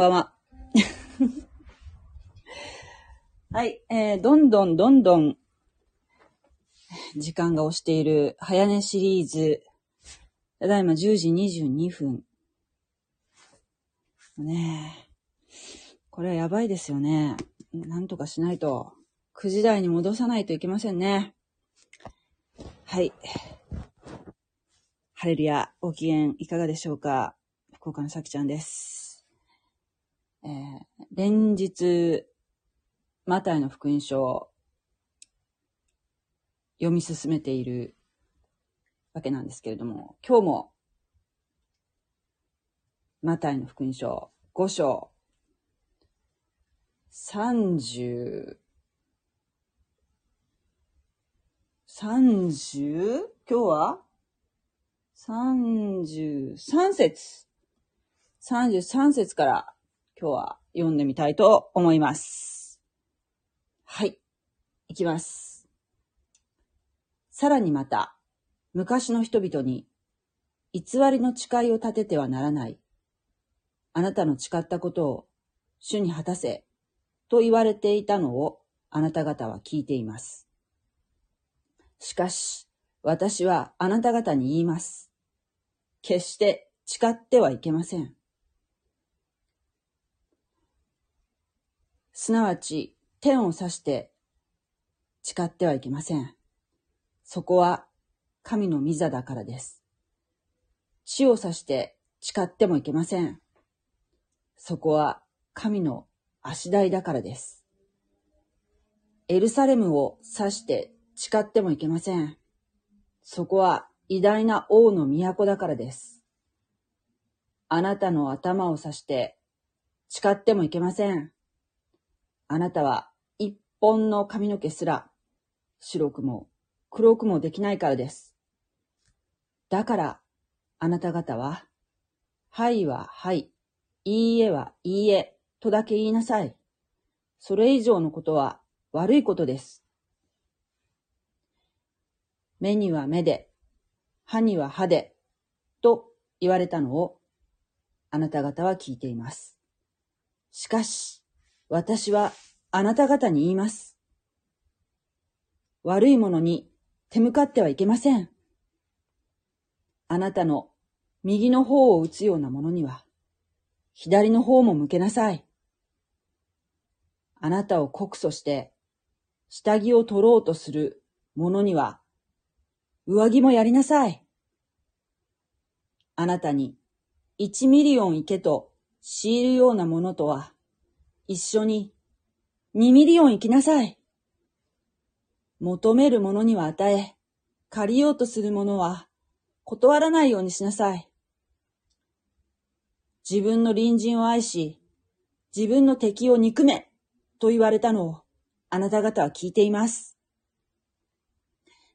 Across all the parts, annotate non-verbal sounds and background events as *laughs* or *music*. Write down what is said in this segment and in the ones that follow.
ばんは。*laughs* はい、えー、どんどんどんどん、時間が押している早寝シリーズ、ただいま10時22分。ねえ、これはやばいですよね。なんとかしないと、9時台に戻さないといけませんね。はい。ハレルヤ、ご機嫌いかがでしょうか？福岡のさきちゃんです。えー、連日、マタイの福音書を読み進めているわけなんですけれども、今日も、マタイの福音書5章、30、30? 今日は ?33 節。33節から今日は読んでみたいと思います。はい。いきます。さらにまた、昔の人々に、偽りの誓いを立ててはならない。あなたの誓ったことを主に果たせ、と言われていたのをあなた方は聞いています。しかし、私はあなた方に言います。決して誓ってはいけません。すなわち天を指して誓ってはいけません。そこは神の御座だからです。地を指して誓ってもいけません。そこは神の足台だからです。エルサレムを指して誓ってもいけません。そこは偉大な王の都だからです。あなたの頭を指して誓ってもいけません。あなたは一本の髪の毛すら白くも黒くもできないからです。だから、あなた方は、はいははい、いいえはいいえ、とだけ言いなさい。それ以上のことは悪いことです。目には目で、歯には歯で、と言われたのを、あなた方は聞いています。しかし、私はあなた方に言います。悪いものに手向かってはいけません。あなたの右の方を打つようなものには、左の方も向けなさい。あなたを告訴して、下着を取ろうとする者には、上着もやりなさい。あなたに一ミリオン行けと強いるようなものとは、一緒に2ミリオン行きなさい。求める者には与え、借りようとする者は断らないようにしなさい。自分の隣人を愛し、自分の敵を憎めと言われたのをあなた方は聞いています。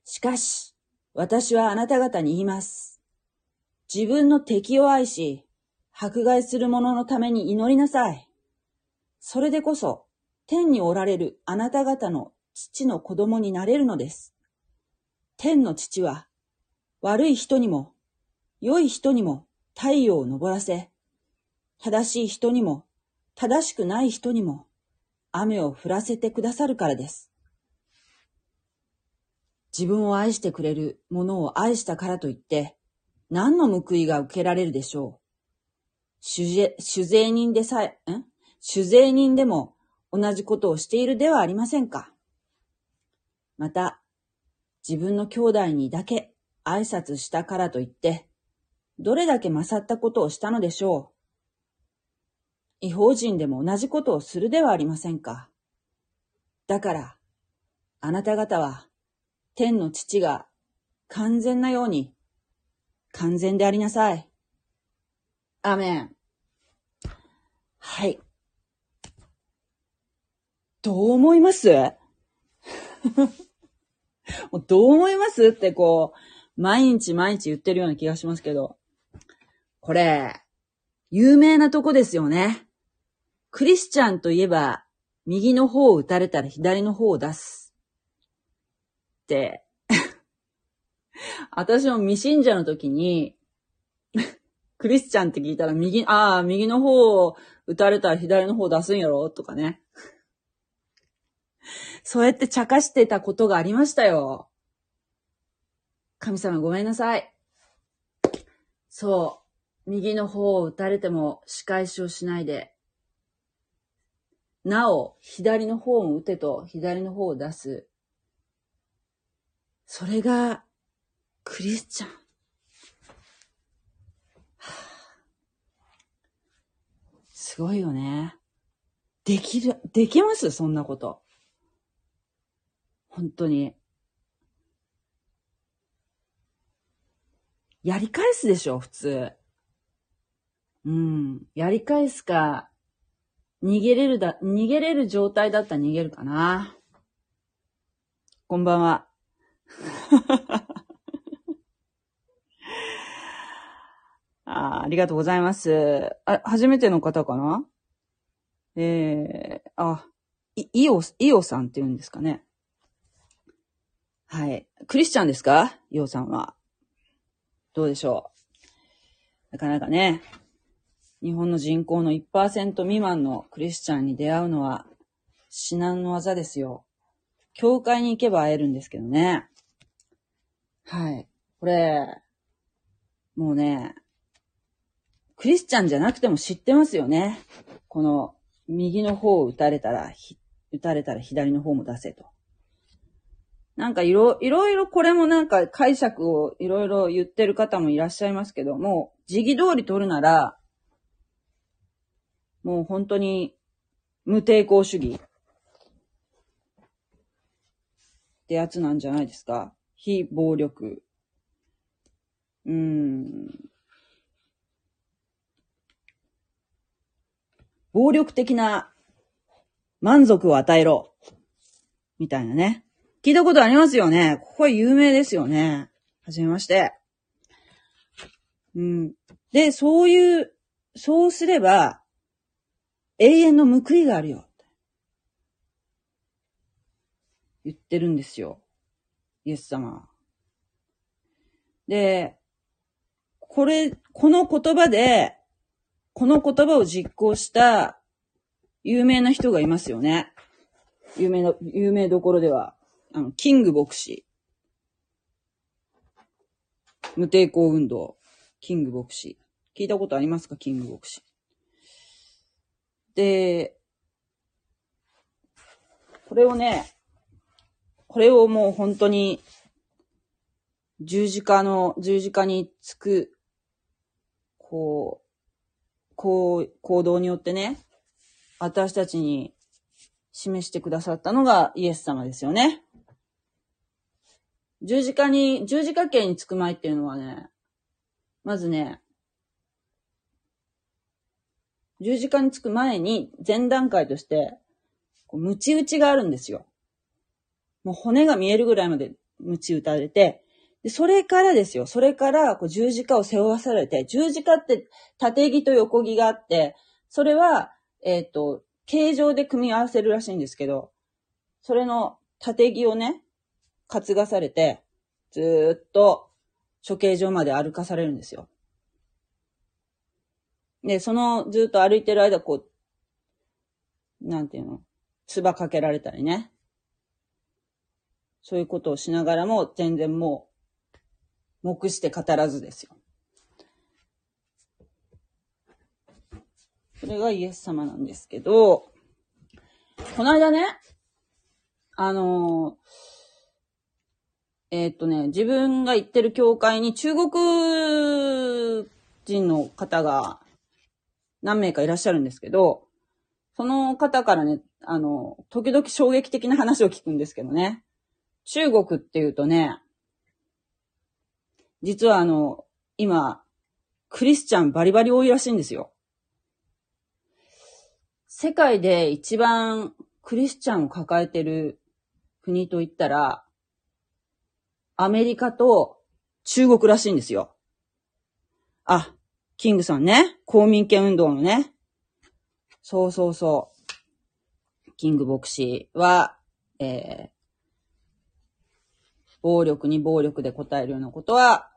しかし、私はあなた方に言います。自分の敵を愛し、迫害する者のために祈りなさい。それでこそ、天におられるあなた方の父の子供になれるのです。天の父は、悪い人にも、良い人にも太陽を昇らせ、正しい人にも、正しくない人にも、雨を降らせてくださるからです。自分を愛してくれる者を愛したからといって、何の報いが受けられるでしょう。主税人でさえ、ん？酒税人でも同じことをしているではありませんか。また、自分の兄弟にだけ挨拶したからといって、どれだけ勝ったことをしたのでしょう。違法人でも同じことをするではありませんか。だから、あなた方は、天の父が完全なように、完全でありなさい。アメン。はい。どう思います？*laughs* どう思いますってこう、毎日毎日言ってるような気がしますけど。これ、有名なとこですよね。クリスチャンといえば、右の方を打たれたら左の方を出す。って、*laughs* 私も未信者の時に *laughs* クリスチャンって聞いたら右、ああ、右の方を打たれたら左の方出すんやろ？とかね。*laughs* そうやって茶化してたことがありましたよ。神様ごめんなさい。そう。右の方を打たれても仕返しをしないで。なお、左の方も打てと左の方を出す。それが、クリスチャン。すごいよね。できる、できます？そんなこと。本当に。やり返すでしょ、普通。うん。やり返すか、逃げれるだ、逃げれる状態だったら逃げるかな。こんばんは。*laughs* あありがとうございます。あ、初めての方かな？えー、あ、い、イオ、イオさんって言うんですかね。はい。クリスチャンですか？イオさんは。どうでしょう？なかなかね、日本の人口の1%未満のクリスチャンに出会うのは至難の技ですよ。教会に行けば会えるんですけどね。はい。これ、もうね、クリスチャンじゃなくても知ってますよね。この、右の方を打たれたら、打たれたら左の方も出せと。なんかいろ、いろいろこれもなんか解釈をいろいろ言ってる方もいらっしゃいますけども、時期通り取るなら、もう本当に無抵抗主義ってやつなんじゃないですか。非暴力。うーん。暴力的な満足を与えろ。みたいなね。聞いたことありますよね。ここは有名ですよね。はじめまして。うん。で、そういう、そうすれば、永遠の報いがあるよ。言ってるんですよ。イエス様。で、これ、この言葉で、この言葉を実行した有名な人がいますよね。有名な、有名どころでは、あの、キング牧師。無抵抗運動。キング牧師。聞いたことありますか？キング牧師。で、これをね、これをもう本当に、十字架の、十字架につく、こう、こう、行動によってね、私たちに示してくださったのがイエス様ですよね。十字架に、十字架形につく前っていうのはね、まずね、十字架につく前に前段階として、こう、ムチ打ちがあるんですよ。もう骨が見えるぐらいまでムチ打たれて、で、それからですよ。それから、こう、十字架を背負わされて、十字架って縦木と横木があって、それは、えっ、ー、と、形状で組み合わせるらしいんですけど、それの縦木をね、担がされて、ずーっと処刑場まで歩かされるんですよ。で、そのずっと歩いてる間、こう、なんていうの、唾かけられたりね。そういうことをしながらも、全然もう、目して語らずですよ。それがイエス様なんですけど、この間ね、あのえ、っとね、自分が行ってる教会に中国人の方が何名かいらっしゃるんですけど、その方からね、あの、時々衝撃的な話を聞くんですけどね。中国っていうとね、実はあの、今、クリスチャンバリバリ多いらしいんですよ。世界で一番クリスチャンを抱えてる国といったら、アメリカと中国らしいんですよ。あ、キングさんね。公民権運動のね。そうそうそう。キング牧師は、えー、暴力に暴力で答えるようなことは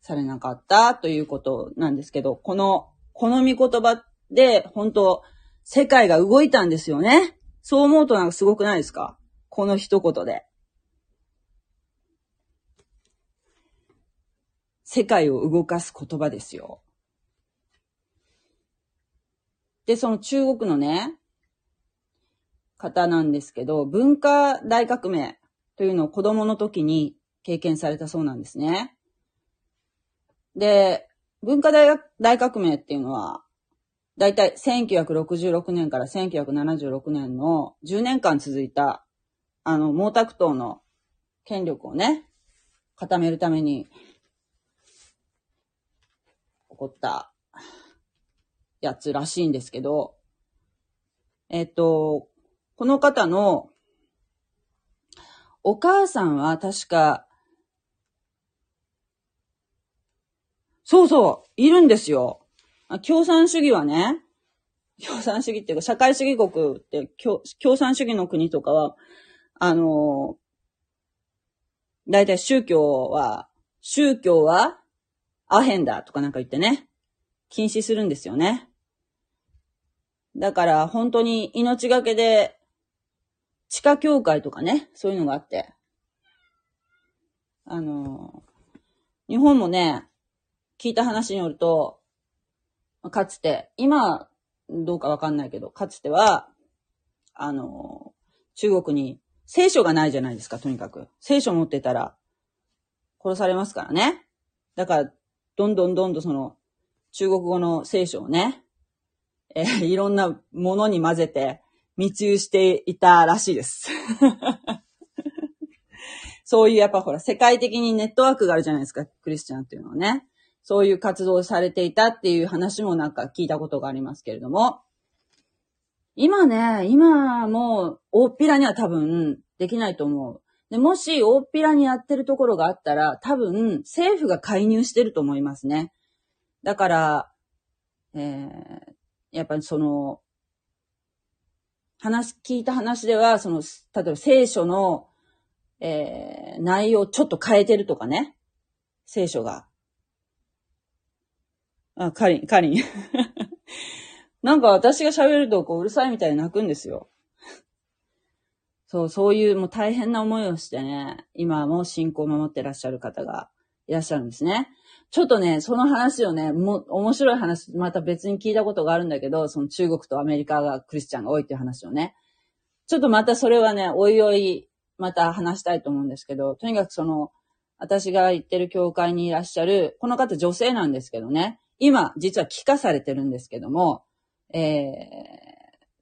されなかったということなんですけど、この、この見言葉で、本当世界が動いたんですよね。そう思うとなんかすごくないですか？この一言で。世界を動かす言葉ですよ。で、その中国のね、方なんですけど、文化大革命というのを子供の時に経験されたそうなんですね。で、文化大大革命っていうのは、だいたい1966年から1976年の10年間続いた、あの、毛沢東の権力をね、固めるために、起こったやつらしいんですけど、えっと、この方のお母さんは確か、そうそう、いるんですよ。共産主義はね、共産主義っていうか、社会主義国って共、共産主義の国とかは、あの、だいたい宗教は、宗教はアヘンだとかなんか言ってね、禁止するんですよね。だから本当に命がけで地下教会とかね、そういうのがあって。あの、日本もね、聞いた話によると、かつて、今、どうかわかんないけど、かつては、あの、中国に聖書がないじゃないですか、とにかく。聖書持ってたら、殺されますからね。だから、どんどんどんどんその、中国語の聖書をね、えー、いろんなものに混ぜて密輸していたらしいです。*laughs* そういうやっぱほら、世界的にネットワークがあるじゃないですか、クリスチャンっていうのはね。そういう活動をされていたっていう話もなんか聞いたことがありますけれども。今ね、今もう大っぴらには多分できないと思う。でもし大っぴらにやってるところがあったら、多分政府が介入してると思いますね。だから、えー、やっぱりその、話、聞いた話では、その、例えば聖書の、えー、内容をちょっと変えてるとかね。聖書が。あ、カリン、カリン。*laughs* なんか私が喋るとこううるさいみたいに泣くんですよ。そう、そういうもう大変な思いをしてね、今も信仰を守ってらっしゃる方がいらっしゃるんですね。ちょっとね、その話をね、も、面白い話、また別に聞いたことがあるんだけど、その中国とアメリカがクリスチャンが多いっていう話をね。ちょっとまたそれはね、おいおい、また話したいと思うんですけど、とにかくその、私が行ってる教会にいらっしゃる、この方女性なんですけどね、今、実は帰化されてるんですけども、えー、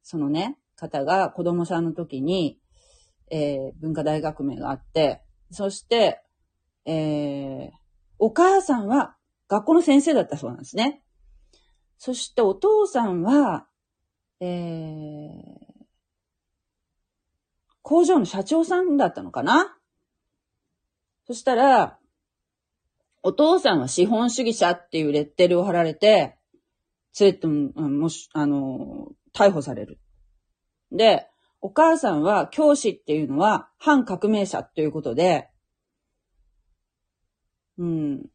そのね、方が子供さんの時に、えー、文化大革命があって、そして、えー、お母さんは学校の先生だったそうなんですね。そしてお父さんは、えー、工場の社長さんだったのかなそしたら、お父さんは資本主義者っていうレッテルを貼られて、連れてもし、あの、逮捕される。で、お母さんは教師っていうのは反革命者ということで、うん。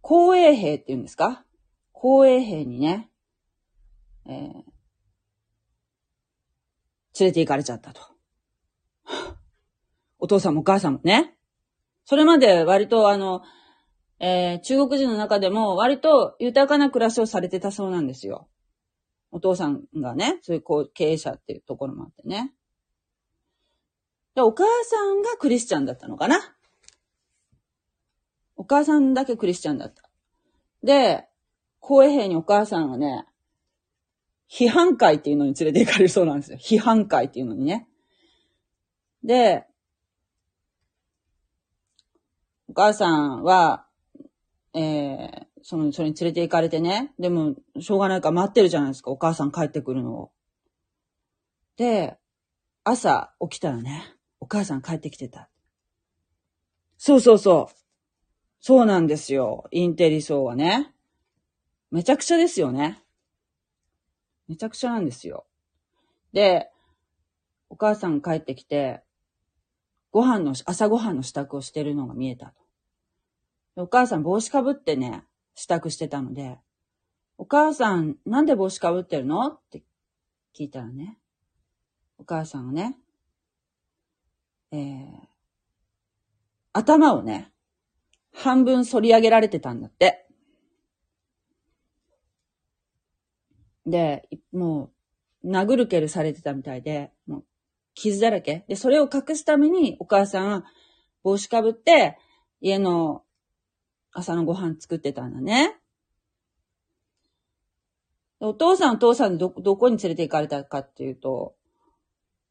公衛兵って言うんですか？公衛兵にね、えー、連れて行かれちゃったと。*laughs* お父さんもお母さんもね。それまで割とあの、えー、中国人の中でも割と豊かな暮らしをされてたそうなんですよ。お父さんがね、そういうこう経営者っていうところもあってね。で、お母さんがクリスチャンだったのかなお母さんだけクリスチャンだった。で、公衛兵にお母さんはね、批判会っていうのに連れて行かれるそうなんですよ。批判会っていうのにね。で、お母さんは、えー、その、それに連れて行かれてね。でも、しょうがないから待ってるじゃないですか。お母さん帰ってくるのを。で、朝起きたらね、お母さん帰ってきてた。そうそうそう。そうなんですよ。インテリ層はね。めちゃくちゃですよね。めちゃくちゃなんですよ。で、お母さん帰ってきて、ご飯の、朝ご飯の支度をしてるのが見えた。お母さん帽子かぶってね、支度してたので、お母さん、なんで帽子かぶってるの？って聞いたらね、お母さんがね、えー、頭をね、半分反り上げられてたんだって。で、もう、殴る蹴るされてたみたいで、もう、傷だらけ。で、それを隠すために、お母さんは帽子かぶって、家の朝のご飯作ってたんだね。お父さんお父さんど、どこに連れて行かれたかっていうと、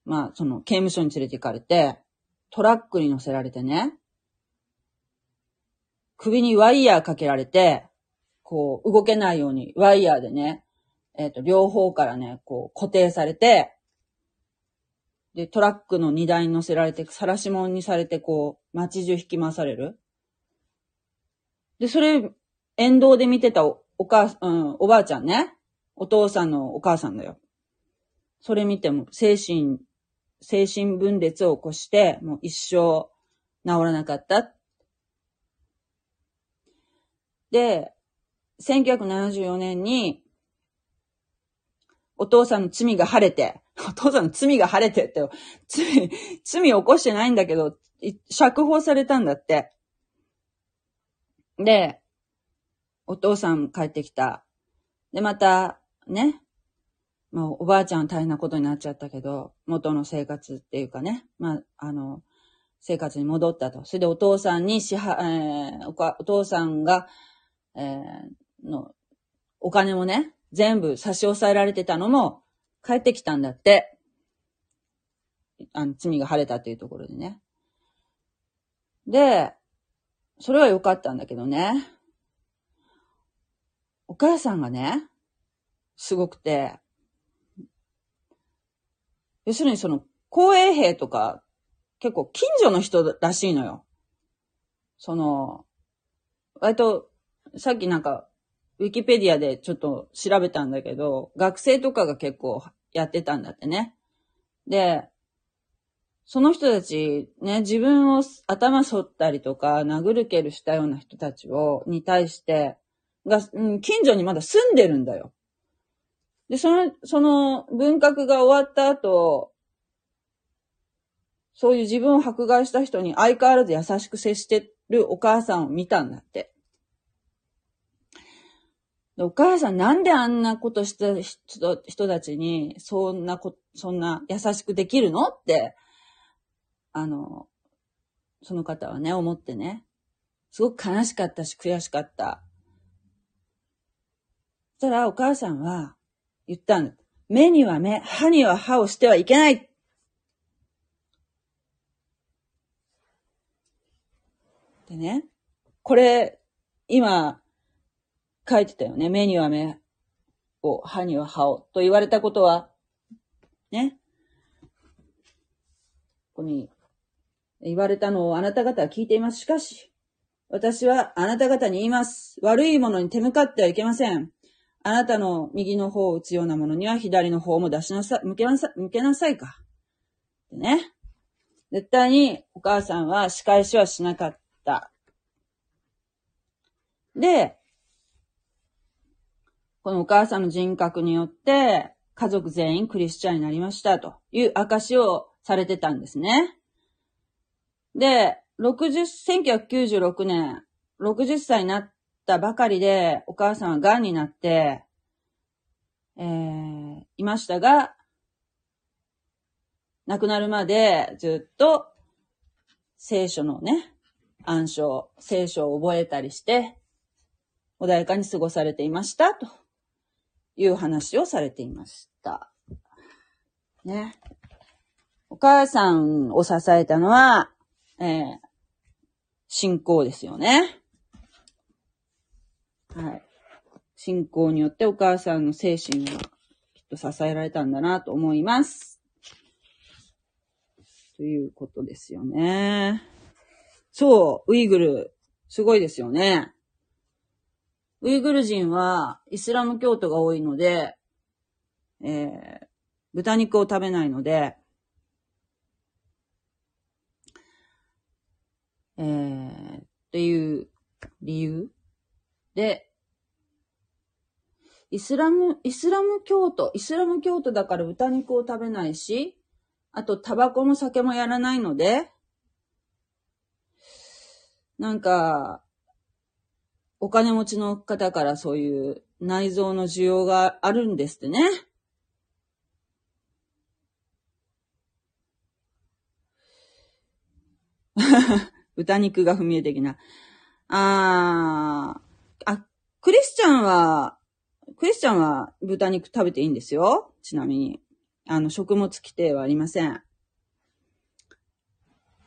まあ、その刑務所に連れて行かれて、トラックに乗せられてね、首にワイヤーかけられて、こう、動けないように、ワイヤーでね、えっ、ー、と、両方からね、こう、固定されて、で、トラックの荷台に乗せられて、晒し物にされて、こう、街中引き回される。で、それ、沿道で見てたお、お母、うん、おばあちゃんね。お父さんのお母さんだよ。それ見ても、精神、精神分裂を起こして、もう一生治らなかった。で、1974年に、お父さんの罪が晴れて、*laughs* お父さんの罪が晴れてって、罪、罪を起こしてないんだけど、釈放されたんだって。で、お父さん帰ってきた。で、また、ね。もうおばあちゃん大変なことになっちゃったけど、元の生活っていうかね。まあ、あの、生活に戻ったと。それでお父さんに支払、えー、おお父さんが、えー、の、お金もね、全部差し押さえられてたのも帰ってきたんだって。あの、罪が晴れたっていうところでね。で、それは良かったんだけどね。お母さんがね、すごくて、要するにその、公営兵とか、結構近所の人らしいのよ。その、割と、さっきなんか、ウィキペディアでちょっと調べたんだけど、学生とかが結構やってたんだってね。で、その人たち、ね、自分を頭反ったりとか、殴る蹴るしたような人たちを、に対して、が、うん、近所にまだ住んでるんだよ。で、その、その文革が終わった後、そういう自分を迫害した人に相変わらず優しく接してるお母さんを見たんだって。お母さんなんであんなことした人人たちに、そんなこ、そんな優しくできるのって、あの、その方はね、思ってね。すごく悲しかったし、悔しかった。そしたらお母さんは言ったんだ。目には目、歯には歯をしてはいけないでね、これ、今、書いてたよね。目には目を、歯には歯を。と言われたことは、ね。ここに言われたのをあなた方は聞いています。しかし、私はあなた方に言います。悪いものに手向かってはいけません。あなたの右の方を打つようなものには左の方も出しなさ、向けなさい、向けなさいか。でね。絶対にお母さんは仕返しはしなかった。で、このお母さんの人格によって、家族全員クリスチャンになりましたという証をされてたんですね。で、60、1996年、60歳になったばかりで、お母さんは癌になって、えー、いましたが、亡くなるまでずっと聖書のね、暗唱、聖書を覚えたりして、穏やかに過ごされていました、という話をされていました。ね。お母さんを支えたのは、えー、信仰ですよね。はい。信仰によってお母さんの精神はきっと支えられたんだなと思います。ということですよね。そう、ウイグル、すごいですよね。ウイグル人はイスラム教徒が多いので、えー、豚肉を食べないので、えー、っていう理由で、イスラム、イスラム教徒、イスラム教徒だから豚肉を食べないし、あとタバコも酒もやらないので、なんか、お金持ちの方からそういう内臓の需要があるんですってね。*laughs* 豚肉が踏み絵的な。あー、あ、クリスチャンは、クリスチャンは豚肉食べていいんですよ。ちなみに。あの、食物規定はありません。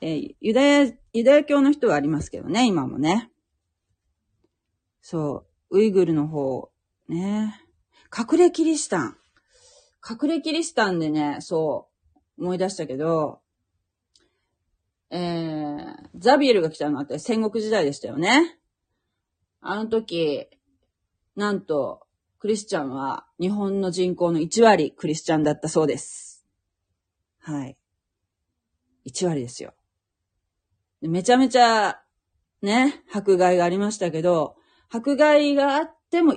えー、ユダヤ、ユダヤ教の人はありますけどね、今もね。そう、ウイグルの方、ね。隠れキリシタン。隠れキリシタンでね、そう、思い出したけど、えー、ザビエルが来たのって戦国時代でしたよね。あの時、なんと、クリスチャンは日本の人口の1割クリスチャンだったそうです。はい。1割ですよ。めちゃめちゃ、ね、迫害がありましたけど、迫害があっても、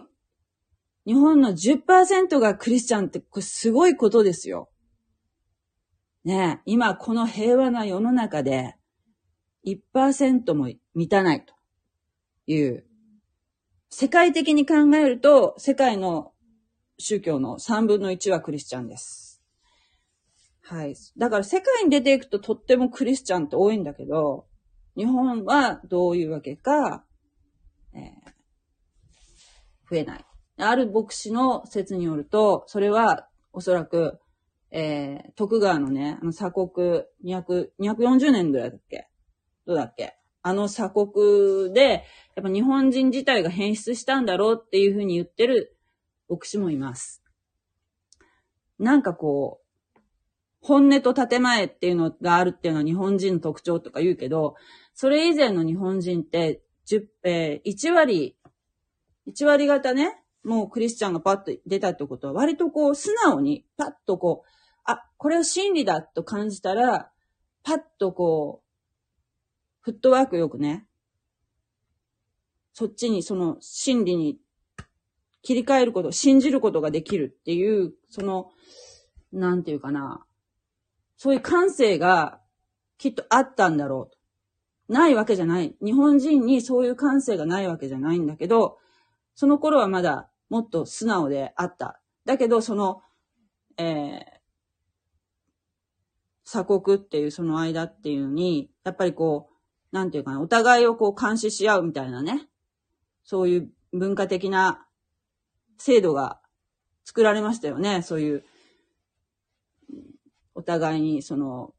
日本の10%がクリスチャンって、これすごいことですよ。ね今この平和な世の中で、1%も満たないという、世界的に考えると、世界の宗教の3分の1はクリスチャンです。はい。だから世界に出ていくととってもクリスチャンって多いんだけど、日本はどういうわけか、えー、増えない。ある牧師の説によると、それはおそらく、えー、徳川のね、あの鎖国200、240年ぐらいだっけ？どうだっけ？あの鎖国で、やっぱ日本人自体が変質したんだろうっていうふうに言ってる牧師もいます。なんかこう、本音と建前っていうのがあるっていうのは日本人の特徴とか言うけど、それ以前の日本人って、10えー、1割、1割方ね、もうクリスチャンがパッと出たってことは、割とこう、素直に、パッとこう、あ、これは真理だと感じたら、パッとこう、フットワークよくね、そっちに、その、真理に切り替えること、信じることができるっていう、その、なんていうかな、そういう感性がきっとあったんだろう。ないわけじゃない。日本人にそういう感性がないわけじゃないんだけど、その頃はまだもっと素直であった。だけど、その、えー、鎖国っていうその間っていうのに、やっぱりこう、なんていうかな、お互いをこう監視し合うみたいなね。そういう文化的な制度が作られましたよね。そういう、お互いに、その、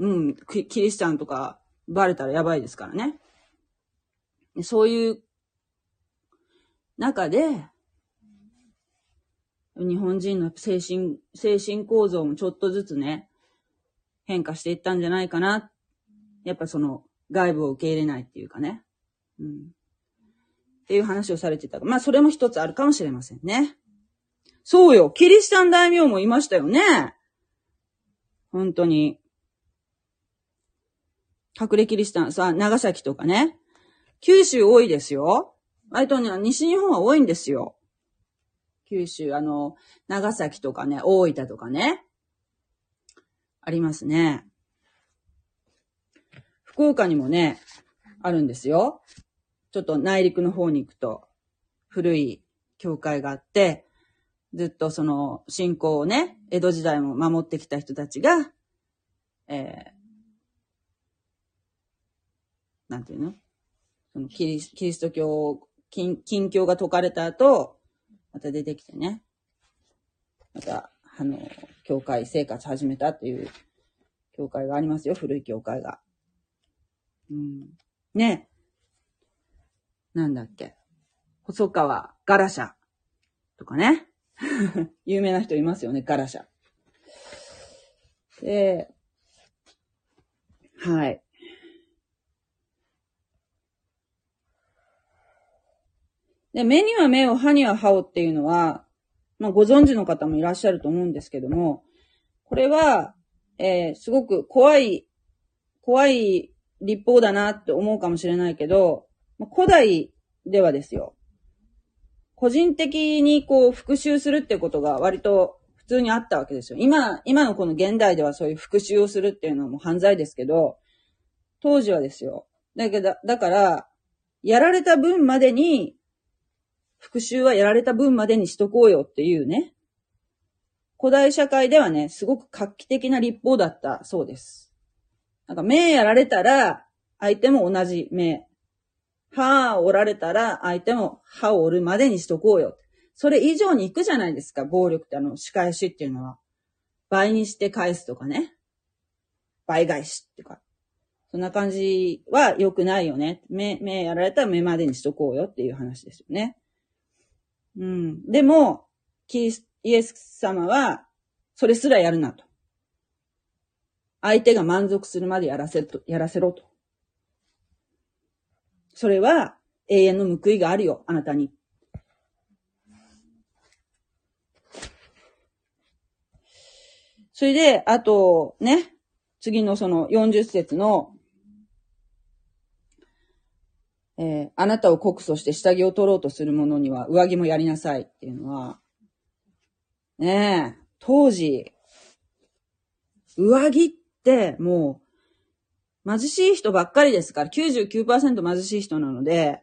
うん、キリシタンとかバレたらやばいですからね。そういう中で、日本人の精神、精神構造もちょっとずつね、変化していったんじゃないかな。やっぱその外部を受け入れないっていうかね。うん。っていう話をされてた。まあ、それも一つあるかもしれませんね。そうよ。キリシタン大名もいましたよね。本当に。隠れキリシタン、さ、長崎とかね。九州多いですよ。割とね、西日本は多いんですよ。九州、あの、長崎とかね、大分とかね。ありますね。福岡にもね、あるんですよ。ちょっと内陸の方に行くと、古い教会があって、ずっとその信仰をね、江戸時代も守ってきた人たちが、えー、なんていうの？そのキリキリスト教、近近教が解かれた後、また出てきてね、また、あの、教会生活始めたっていう教会がありますよ、古い教会が。うん。ね。なんだっけ。細川ガラシャとかね。*laughs* 有名な人いますよね、ガラシャ。で、はい。で、目には目を、歯には歯をっていうのは、まあ、ご存知の方もいらっしゃると思うんですけども、これは、えー、すごく怖い、怖い立法だなって思うかもしれないけど、古代ではですよ。個人的にこう復讐するってことが割と普通にあったわけですよ。今、今のこの現代ではそういう復讐をするっていうのはもう犯罪ですけど、当時はですよ。だけど、だから、やられた分までに、復讐はやられた分までにしとこうよっていうね。古代社会ではね、すごく画期的な立法だったそうです。なんか目やられたら、相手も同じ目。歯を折られたら、相手も歯を折るまでにしとこうよ。それ以上に行くじゃないですか、暴力ってあの、仕返しっていうのは。倍にして返すとかね。倍返しってか。そんな感じは良くないよね。目、目やられたら目までにしとこうよっていう話ですよね。うん。でも、キリス、イエス様は、それすらやるなと。相手が満足するまでやらせと、やらせろと。それは永遠の報いがあるよ、あなたに。それで、あと、ね、次のその40節の、えー、あなたを告訴して下着を取ろうとする者には上着もやりなさいっていうのは、ねえ、当時、上着ってもう、貧しい人ばっかりですから、99%貧しい人なので、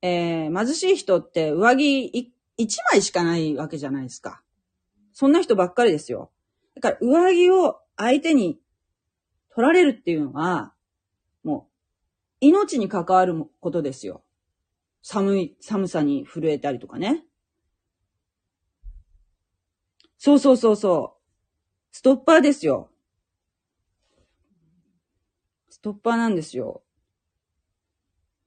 えー、貧しい人って上着1枚しかないわけじゃないですか。そんな人ばっかりですよ。だから上着を相手に取られるっていうのは、命に関わることですよ。寒い、寒さに震えたりとかね。そうそうそうそう。ストッパーですよ。ストッパーなんですよ。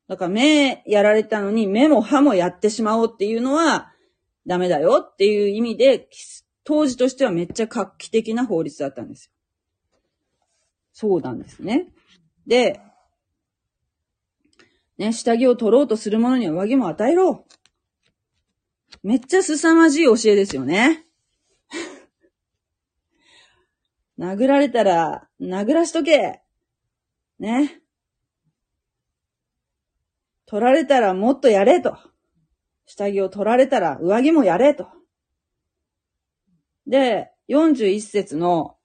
だから目やられたのに目も歯もやってしまおうっていうのはダメだよっていう意味で、当時としてはめっちゃ画期的な法律だったんですよ。そうなんですね。で、ね、下着を取ろうとする者には上着も与えろ。めっちゃ凄まじい教えですよね。*laughs* 殴られたら、殴らしとけ。ね。取られたらもっとやれと。下着を取られたら上着もやれと。で、41節の、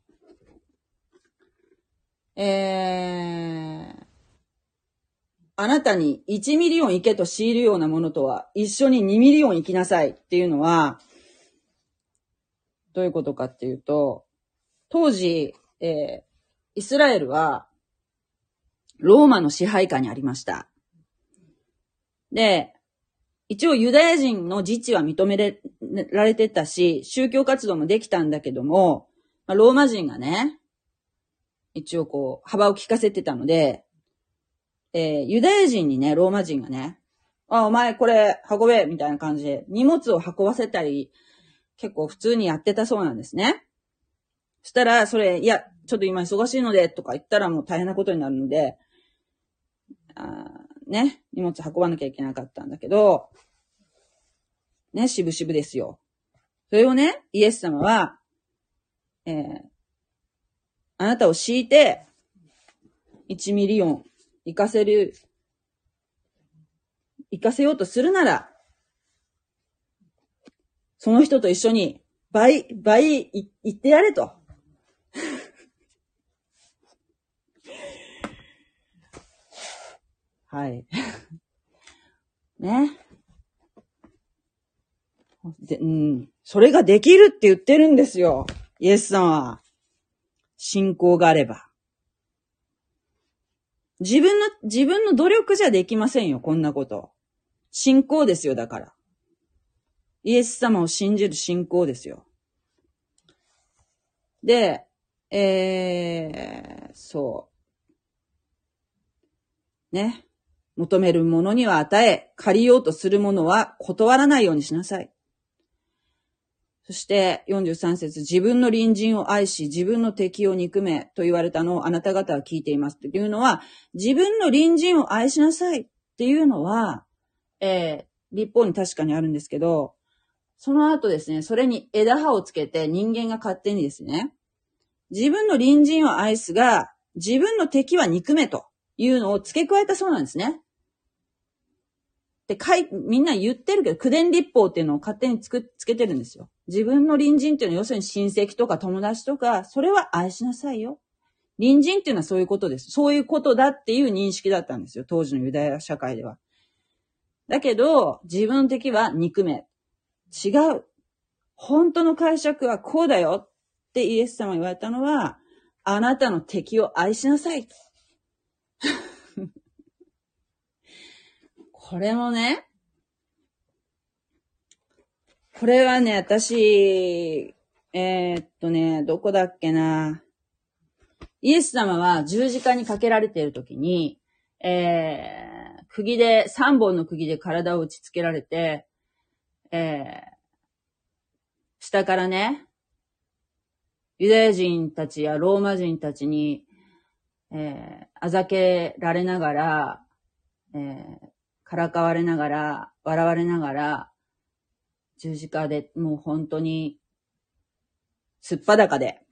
えー、あなたに1ミリオン行けと強いるようなものとは一緒に2ミリオン行きなさいっていうのは、どういうことかっていうと、当時、えー、イスラエルは、ローマの支配下にありました。で、一応ユダヤ人の自治は認められてたし、宗教活動もできたんだけども、まあ、ローマ人がね、一応こう、幅を利かせてたので、えー、ユダヤ人にね、ローマ人がね、あ、お前これ運べみたいな感じで荷物を運ばせたり、結構普通にやってたそうなんですね。そしたら、それ、いや、ちょっと今忙しいので、とか言ったらもう大変なことになるので、あね、荷物運ばなきゃいけなかったんだけど、ね、しぶしぶですよ。それをね、イエス様は、えー、あなたを強いて、1ミリオン行かせる、行かせようとするなら、その人と一緒に倍、倍い行ってやれと。*laughs* はい。*laughs* ね。で、うん。それができるって言ってるんですよ。イエスさんは。信仰があれば。自分の、自分の努力じゃできませんよ、こんなこと。信仰ですよ、だから。イエス様を信じる信仰ですよ。で、えー、そう。ね。求めるものには与え、借りようとするものは断らないようにしなさい。そして43節自分の隣人を愛し、自分の敵を憎めと言われたのをあなた方は聞いていますっていうのは、自分の隣人を愛しなさいっていうのは、えー、立法に確かにあるんですけど、その後ですね、それに枝葉をつけて人間が勝手にですね、自分の隣人を愛すが、自分の敵は憎めというのを付け加えたそうなんですね。って書い、みんな言ってるけど、苦伝立法っていうのを勝手につく、つけてるんですよ。自分の隣人っていうのは要するに親戚とか友達とか、それは愛しなさいよ。隣人っていうのはそういうことです。そういうことだっていう認識だったんですよ。当時のユダヤ社会では。だけど、自分的は憎め。違う。本当の解釈はこうだよってイエス様言われたのは、あなたの敵を愛しなさい。これもね、これはね、私、えー、っとね、どこだっけな。イエス様は十字架にかけられているときに、えー、釘で、三本の釘で体を打ち付けられて、えー、下からね、ユダヤ人たちやローマ人たちに、えー、あざけられながら、えー、からかわれながら、笑われながら、十字架でもう本当に、すっぱだかで、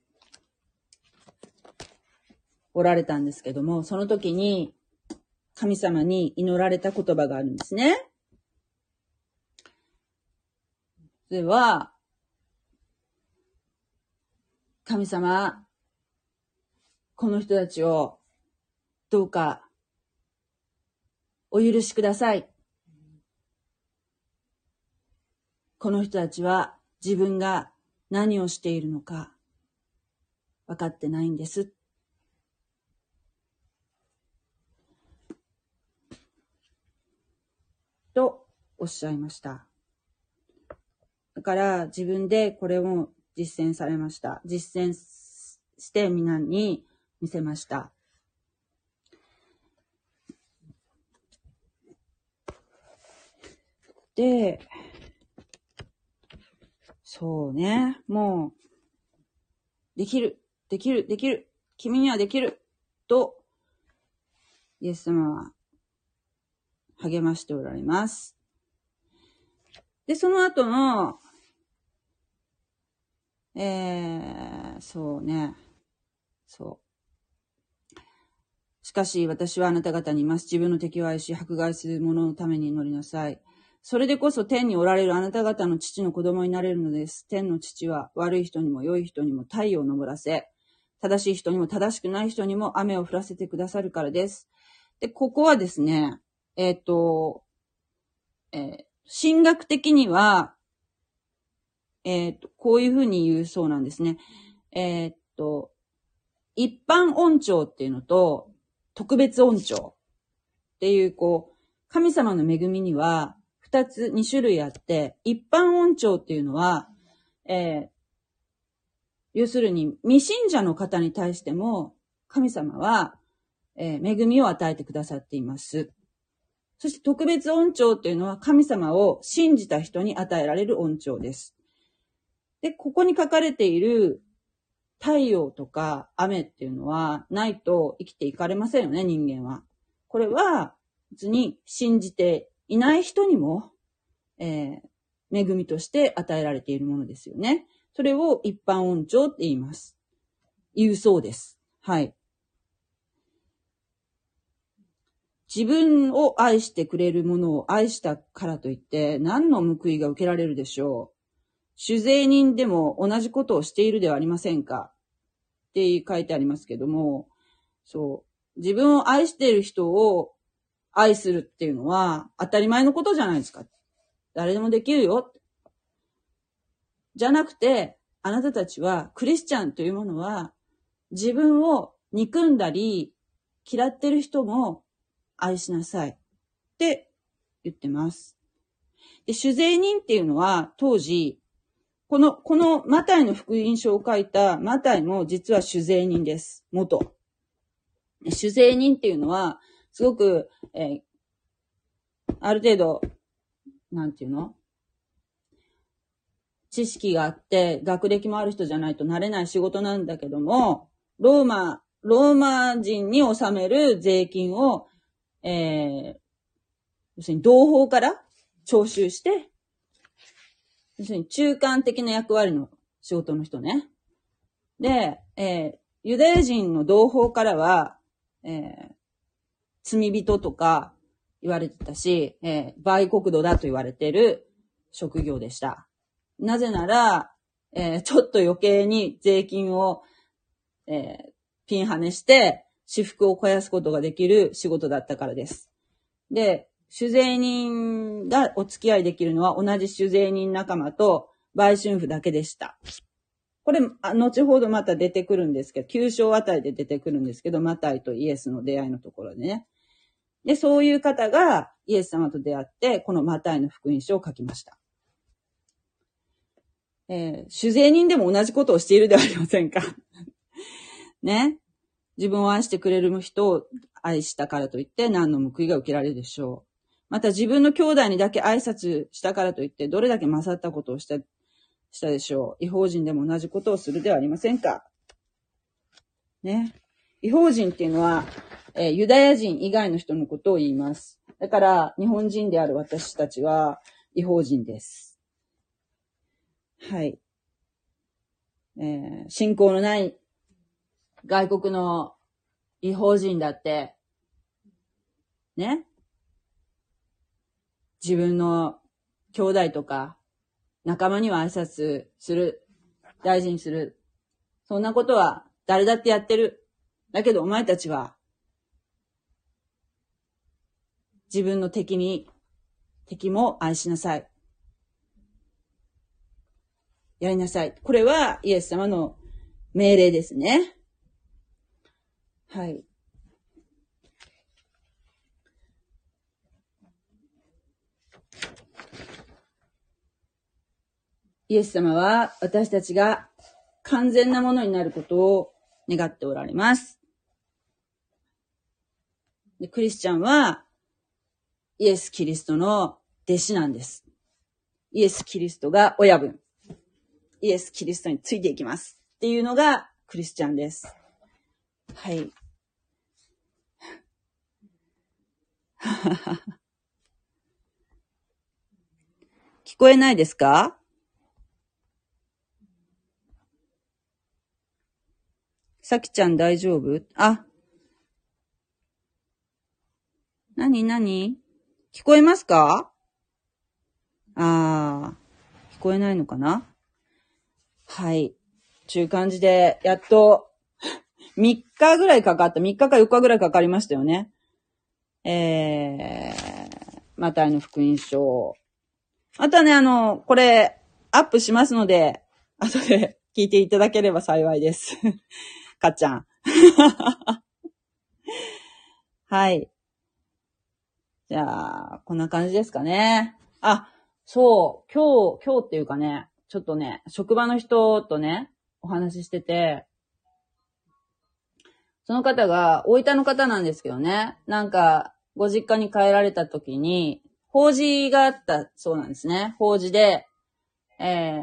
おられたんですけども、その時に、神様に祈られた言葉があるんですね。では、神様、この人たちをどうかお許しください。この人たちは自分が何をしているのか分かってないんです。とおっしゃいました。だから自分でこれを実践されました。実践して皆に見せました。そうね、もう、できる、できる、できる、君にはできる、と、イエス様は励ましておられます。で、その後の、えー、そうね、そう。しかし私はあなた方にいます。自分の敵を愛し、迫害する者のために祈りなさい。それでこそ天におられるあなた方の父の子供になれるのです。天の父は悪い人にも良い人にも太陽を昇らせ、正しい人にも正しくない人にも雨を降らせてくださるからです。で、ここはですね、えっ、ー、と、えー、神学的には、えっ、ー、と、こういうふうに言うそうなんですね。えっと、一般音調っていうのと、特別音調っていう、こう、神様の恵みには、二つ、二種類あって、一般音調っていうのは、えー、要するに未信者の方に対しても、神様は、えー、恵みを与えてくださっています。そして特別音調っていうのは神様を信じた人に与えられる音調です。で、ここに書かれている太陽とか雨っていうのはないと生きていかれませんよね、人間は。これは別に信じていない人にも、えー、恵みとして与えられているものですよね。それを一般音調って言います。言うそうです。はい。自分を愛してくれるものを愛したからといって何の報いが受けられるでしょう。酒税人でも同じことをしているではありませんかって書いてありますけども、そう。自分を愛している人を愛するっていうのは当たり前のことじゃないですか。誰でもできるよ。じゃなくて、あなたたちはクリスチャンというものは自分を憎んだり嫌ってる人も愛しなさいって言ってます。で、主税人っていうのは当時、この、このマタイの福音書を書いたマタイも実は主税人です。元。主税人っていうのは、すごく、えー、ある程度、なんていうの？知識があって、学歴もある人じゃないとなれない仕事なんだけども、ローマ、ローマ人に納める税金を、えー、要するに同胞から徴収して、要するに中間的な役割の仕事の人ね。で、えー、ユダヤ人の同胞からは、えー、罪人とか、言われてたし、えー、売国度だと言われてる職業でした。なぜなら、えー、ちょっと余計に税金を、えー、ピンハネして、私服を肥やすことができる仕事だったからです。で、酒税人がお付き合いできるのは同じ酒税人仲間と売春婦だけでした。これ、後ほどまた出てくるんですけど、九章あたりで出てくるんですけど、マタイとイエスの出会いのところでね。で、そういう方がイエス様と出会って、このマタイの福音書を書きました。えー、主税人でも同じことをしているではありませんか？*laughs* ね。自分を愛してくれる人を愛したからといって何の報いが受けられるでしょう。また自分の兄弟にだけ挨拶したからといってどれだけ勝ったことをしたしたでしょう。違法人でも同じことをするではありませんか？ね。違法人っていうのは、えー、ユダヤ人以外の人のことを言います。だから、日本人である私たちは違法人です。はい。えー、信仰のない外国の違法人だって、ね。自分の兄弟とか仲間には挨拶する。大事にする。そんなことは誰だってやってる。だけどお前たちは、自分の敵に、敵も愛しなさい。やりなさい。これはイエス様の命令ですね。はい。イエス様は私たちが完全なものになることを願っておられます。でクリスチャンはイエス・キリストの弟子なんです。イエス・キリストが親分。イエス・キリストについていきます。っていうのがクリスチャンです。はい。*laughs* 聞こえないですか？さきちゃん大丈夫？あ。なになに聞こえますか？あー、聞こえないのかな？はい。ちゅう感じで、やっと、*laughs* 3日ぐらいかかった。3日か4日ぐらいかかりましたよね。えー、マタイの福音書。あとはね、あの、これ、アップしますので、後で *laughs* 聞いていただければ幸いです。かっちゃん。*laughs* はい。じゃあ、こんな感じですかね。あ、そう、今日、今日っていうかね、ちょっとね、職場の人とね、お話ししてて、その方が大分の方なんですけどね、なんか、ご実家に帰られた時に、法事があったそうなんですね。法事で、えー、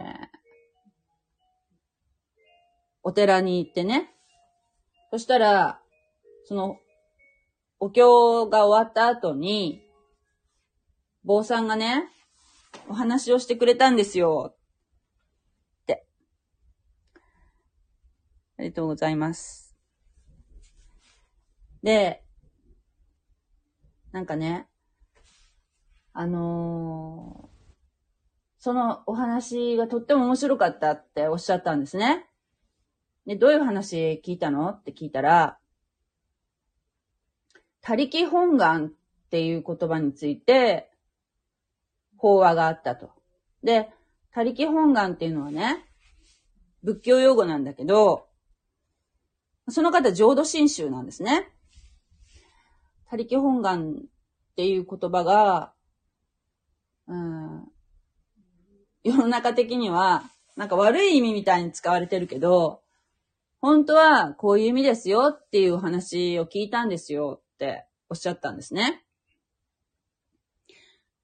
お寺に行ってね、そしたら、その、お経が終わった後に、坊さんがね、お話をしてくれたんですよ。って。ありがとうございます。で、なんかね、あのー、そのお話がとっても面白かったっておっしゃったんですね。で、どういう話聞いたの？って聞いたら、他力本願っていう言葉について、法話があったと。で、他力本願っていうのはね、仏教用語なんだけど、その方浄土真宗なんですね。他力本願っていう言葉が、うん、世の中的には、なんか悪い意味みたいに使われてるけど、本当はこういう意味ですよっていう話を聞いたんですよっておっしゃったんですね。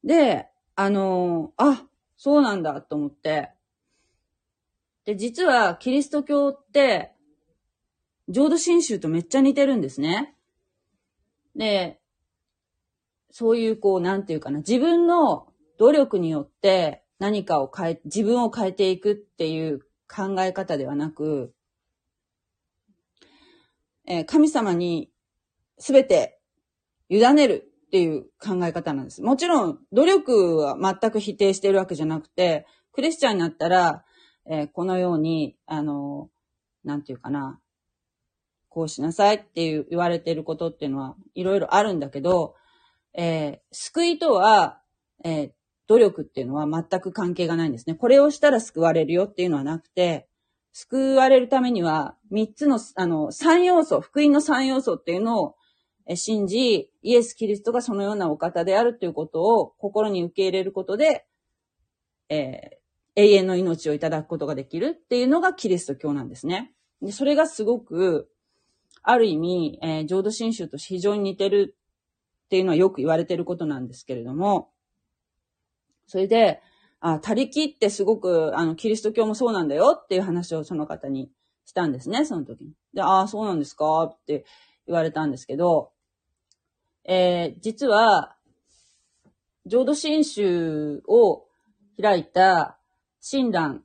で、あの、あ、そうなんだと思って。で、実はキリスト教って、浄土真宗とめっちゃ似てるんですね。で、そういうこう、なんていうかな、自分の努力によって何かを変え、自分を変えていくっていう考え方ではなく、え、神様にすべて委ねるっていう考え方なんです。もちろん、努力は全く否定しているわけじゃなくて、クリスチャンになったら、えー、このように、あの、なんていうかな、こうしなさいっていう言われていることっていうのはいろいろあるんだけど、えー、救いとは、えー、努力っていうのは全く関係がないんですね。これをしたら救われるよっていうのはなくて、救われるためには、三つの、あの、三要素、福音の三要素っていうのを信じ、イエス・キリストがそのようなお方であるということを心に受け入れることで、えー、永遠の命をいただくことができるっていうのがキリスト教なんですね。で、それがすごく、ある意味、えー、浄土真宗と非常に似てるっていうのはよく言われてることなんですけれども、それで、あ、他力ってすごく、あの、キリスト教もそうなんだよっていう話をその方にしたんですね、その時に。で、ああ、そうなんですか？って言われたんですけど、えー、実は、浄土真宗を開いた親鸞っ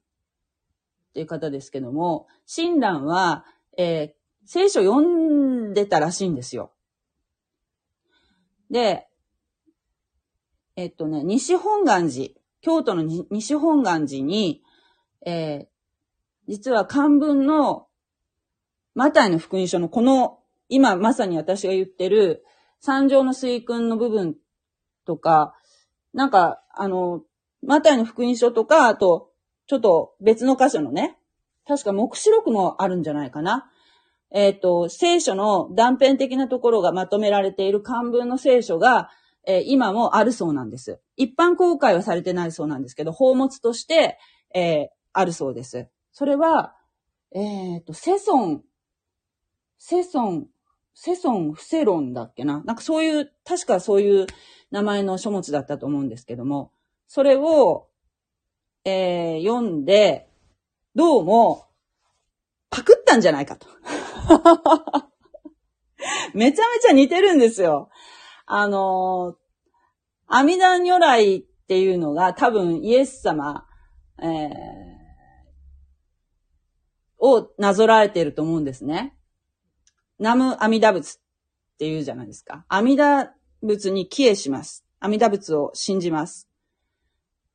ていう方ですけども、親鸞は、えー、聖書読んでたらしいんですよ。で、えっとね、西本願寺、京都の西本願寺に、えー、実は漢文のマタイの福音書のこの、今まさに私が言ってる三条の水訓の部分とか、なんか、あの、マタイの福音書とか、あと、ちょっと別の箇所のね、確か目視録もあるんじゃないかな。えっ、ー、と、聖書の断片的なところがまとめられている漢文の聖書が、えー、今もあるそうなんです。一般公開はされてないそうなんですけど、宝物として、えー、あるそうです。それは、えっ、ー、と、セソン、セソン、セソン、フセロンだっけな？なんかそういう、確かそういう名前の書物だったと思うんですけども、それを、えー、読んで、どうも、パクったんじゃないかと。*laughs* めちゃめちゃ似てるんですよ。あの、阿弥陀如来っていうのが多分イエス様、えー、をなぞらえていると思うんですね。ナム阿弥陀仏っていうじゃないですか。阿弥陀仏に帰依します。阿弥陀仏を信じます。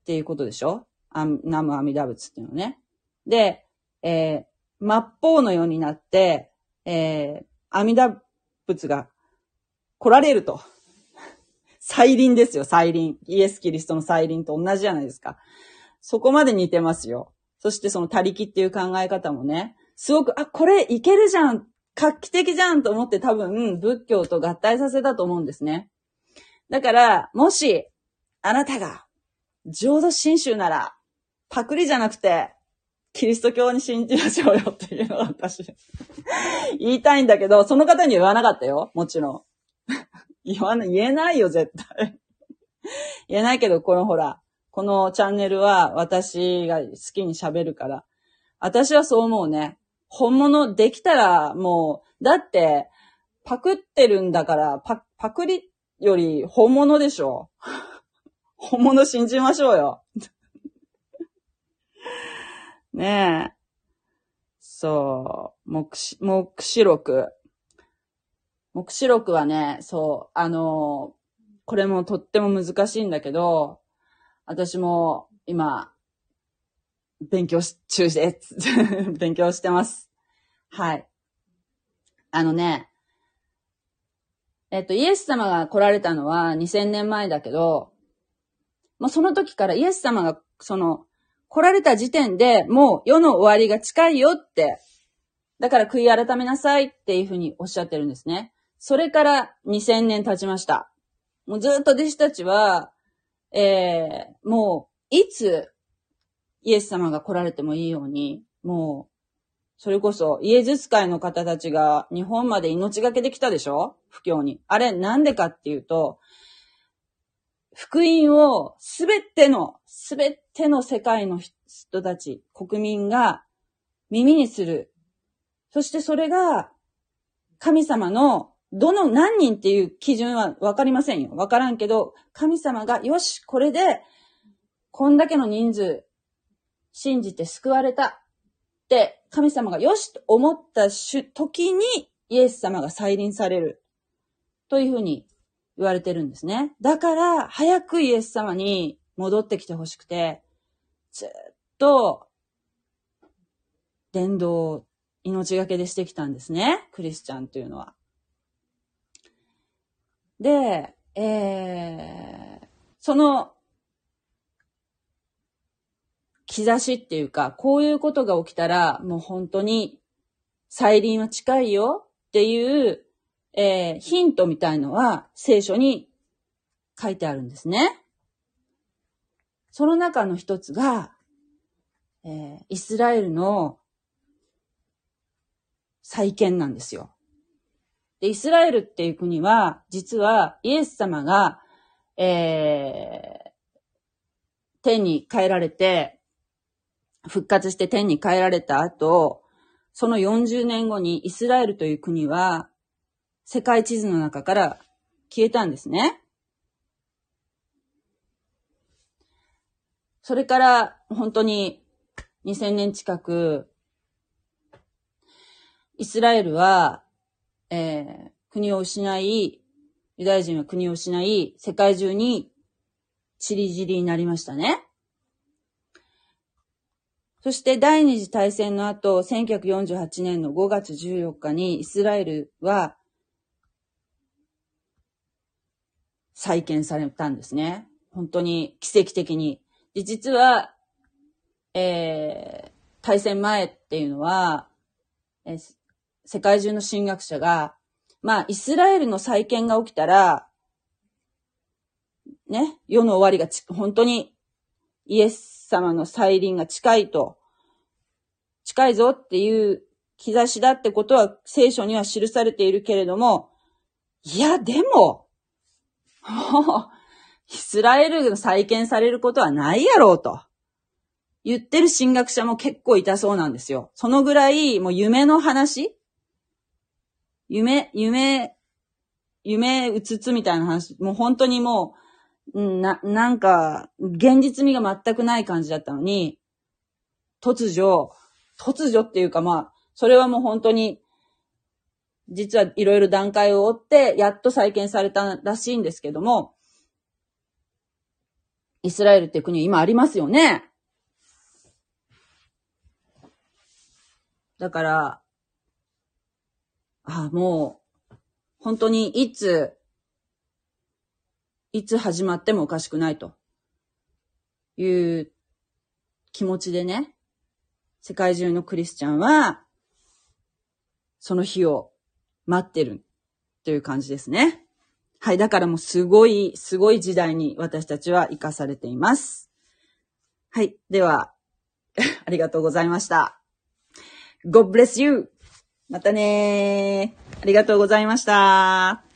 っていうことでしょナム阿弥陀仏っていうのね。で、えー、末法のようになって、えー、阿弥陀仏が来られると。再臨ですよ、再臨。イエス・キリストの再臨と同じじゃないですか。そこまで似てますよ。そしてその他力っていう考え方もね、すごく、あ、これいけるじゃん画期的じゃんと思って多分仏教と合体させたと思うんですね。だから、もし、あなたが浄土真宗なら、パクリじゃなくて、キリスト教に信じましょうよっていうのが私、言いたいんだけど、その方には言わなかったよ。もちろん。言わない、言えないよ、絶対。*laughs* 言えないけど、このほら、このチャンネルは私が好きに喋るから。私はそう思うね。本物できたらもう、だって、パクってるんだから、パ、パクリより本物でしょ。*laughs* 本物信じましょうよ。*laughs* ねえ。そう、目視、目視録。目視録はね、そう、あの、これもとっても難しいんだけど、私も今、勉強し中です。*laughs* 勉強してます。はい。あのね、えっと、イエス様が来られたのは2000年前だけど、もうその時からイエス様が、その、来られた時点でもう世の終わりが近いよって、だから悔い改めなさいっていうふうにおっしゃってるんですね。それから2000年経ちました。もうずっと弟子たちは、えー、もう、いつ、イエス様が来られてもいいように、もう、それこそ、イエズス会の方たちが日本まで命がけできたでしょ？不況に。あれ、なんでかっていうと、福音をすべての、すべての世界の人たち、国民が耳にする。そしてそれが、神様のどの何人っていう基準はわかりませんよ。わからんけど、神様が、よし、これで、こんだけの人数、信じて救われた。って、神様がよしと思った時に、イエス様が再臨される。というふうに言われてるんですね。だから、早くイエス様に戻ってきてほしくて、ずっと、伝道を命がけでしてきたんですね。クリスチャンというのは。で、えー、その、兆しっていうか、こういうことが起きたら、もう本当に、再臨は近いよっていう、えー、ヒントみたいのは聖書に書いてあるんですね。その中の一つが、えー、イスラエルの再建なんですよ。で、イスラエルっていう国は、実はイエス様が、えー、天に帰られて、復活して天に帰られた後、その40年後にイスラエルという国は世界地図の中から消えたんですね。それから本当に2000年近く、イスラエルは、えー、国を失い、ユダヤ人は国を失い、世界中に散り散りになりましたね。そして第二次大戦の後、1948年の5月14日にイスラエルは再建されたんですね。本当に奇跡的に。で実は、えー、大戦前っていうのは、えー、世界中の神学者が、まあ、イスラエルの再建が起きたら、ね、世の終わりがち本当にイエス様の再臨が近いと、近いぞっていう兆しだってことは聖書には記されているけれども、いや、でも、もうイスラエルが再建されることはないやろうと。言ってる神学者も結構いたそうなんですよ。そのぐらい、もう夢の話夢、夢、夢うつつみたいな話、もう本当にもう、な、なんか、現実味が全くない感じだったのに、突如、突如っていうかまあ、それはもう本当に、実はいろいろ段階を追って、やっと再建されたらしいんですけども、イスラエルっていう国今ありますよね。だから、あ、もう、本当にいつ、いつ始まってもおかしくないという気持ちでね、世界中のクリスチャンは、その日を待ってるという感じですね。はい。だからもうすごい、すごい時代に私たちは生かされています。はい。では、*laughs* ありがとうございました。God bless you! またねー。ありがとうございました。